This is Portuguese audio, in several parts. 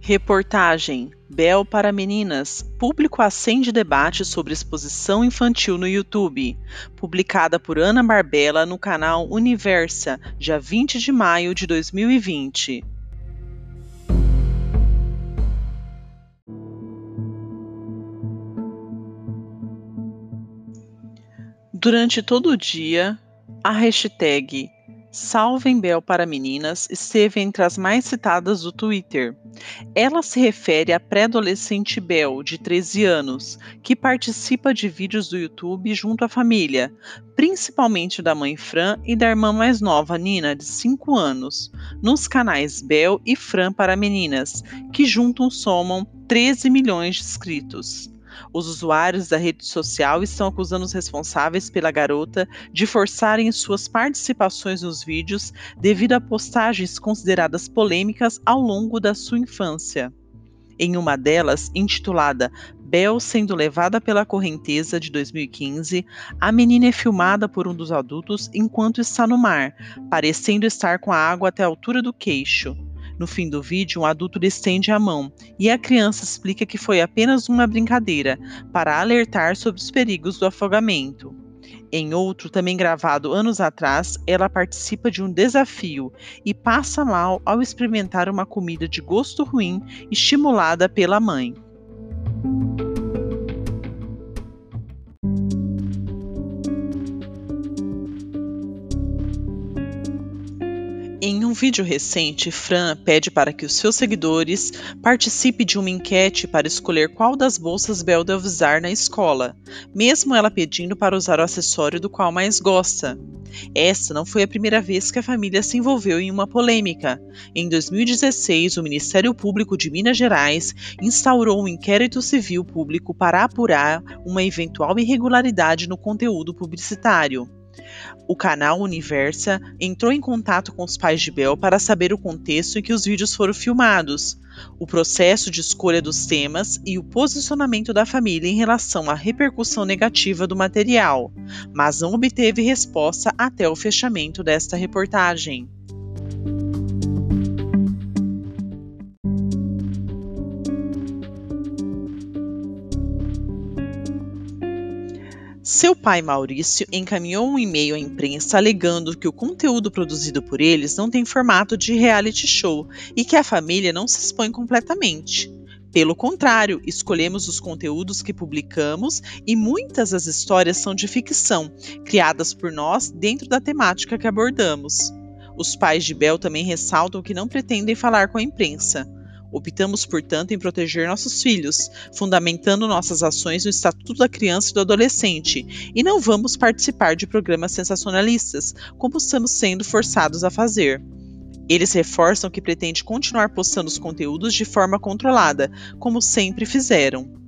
Reportagem Bel para Meninas. Público acende debate sobre exposição infantil no YouTube. Publicada por Ana Barbella no canal Universa, dia 20 de maio de 2020. Durante todo o dia, a hashtag Salvem Bel para Meninas esteve entre as mais citadas do Twitter. Ela se refere à pré-adolescente Bel, de 13 anos, que participa de vídeos do YouTube junto à família, principalmente da mãe Fran e da irmã mais nova, Nina, de 5 anos, nos canais Bel e Fran para Meninas, que juntos somam 13 milhões de inscritos. Os usuários da rede social estão acusando os responsáveis pela garota de forçarem suas participações nos vídeos devido a postagens consideradas polêmicas ao longo da sua infância. Em uma delas, intitulada Bel sendo levada pela correnteza de 2015, a menina é filmada por um dos adultos enquanto está no mar, parecendo estar com a água até a altura do queixo. No fim do vídeo, um adulto estende a mão e a criança explica que foi apenas uma brincadeira para alertar sobre os perigos do afogamento. Em outro, também gravado anos atrás, ela participa de um desafio e passa mal ao experimentar uma comida de gosto ruim estimulada pela mãe. Em um vídeo recente, Fran pede para que os seus seguidores participem de uma enquete para escolher qual das bolsas Bel deve usar na escola, mesmo ela pedindo para usar o acessório do qual mais gosta. Essa não foi a primeira vez que a família se envolveu em uma polêmica. Em 2016, o Ministério Público de Minas Gerais instaurou um inquérito civil público para apurar uma eventual irregularidade no conteúdo publicitário. O canal Universa entrou em contato com os pais de Bel para saber o contexto em que os vídeos foram filmados, o processo de escolha dos temas e o posicionamento da família em relação à repercussão negativa do material, mas não obteve resposta até o fechamento desta reportagem. Seu pai Maurício encaminhou um e-mail à imprensa alegando que o conteúdo produzido por eles não tem formato de reality show e que a família não se expõe completamente. Pelo contrário, escolhemos os conteúdos que publicamos e muitas das histórias são de ficção, criadas por nós dentro da temática que abordamos. Os pais de Bel também ressaltam que não pretendem falar com a imprensa. Optamos, portanto, em proteger nossos filhos, fundamentando nossas ações no Estatuto da Criança e do Adolescente, e não vamos participar de programas sensacionalistas, como estamos sendo forçados a fazer. Eles reforçam que pretende continuar postando os conteúdos de forma controlada, como sempre fizeram.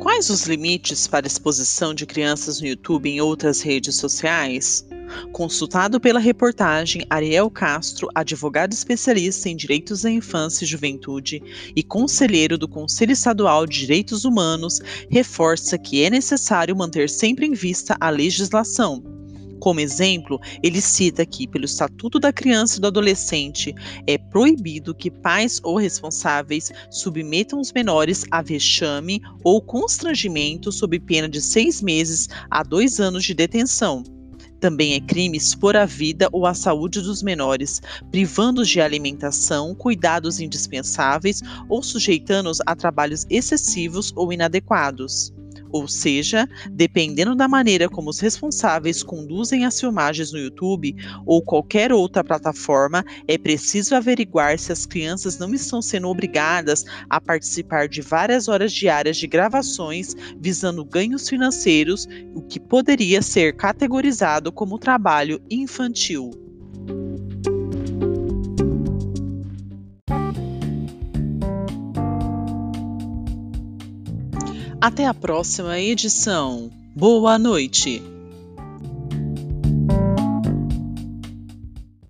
Quais os limites para exposição de crianças no YouTube e em outras redes sociais? Consultado pela reportagem, Ariel Castro, advogado especialista em direitos da infância e juventude e conselheiro do Conselho Estadual de Direitos Humanos, reforça que é necessário manter sempre em vista a legislação como exemplo, ele cita que, pelo Estatuto da Criança e do Adolescente, é proibido que pais ou responsáveis submetam os menores a vexame ou constrangimento sob pena de seis meses a dois anos de detenção. Também é crime expor a vida ou a saúde dos menores, privando-os de alimentação, cuidados indispensáveis ou sujeitando-os a trabalhos excessivos ou inadequados. Ou seja, dependendo da maneira como os responsáveis conduzem as filmagens no YouTube ou qualquer outra plataforma, é preciso averiguar se as crianças não estão sendo obrigadas a participar de várias horas diárias de gravações visando ganhos financeiros, o que poderia ser categorizado como trabalho infantil. Até a próxima edição. Boa noite!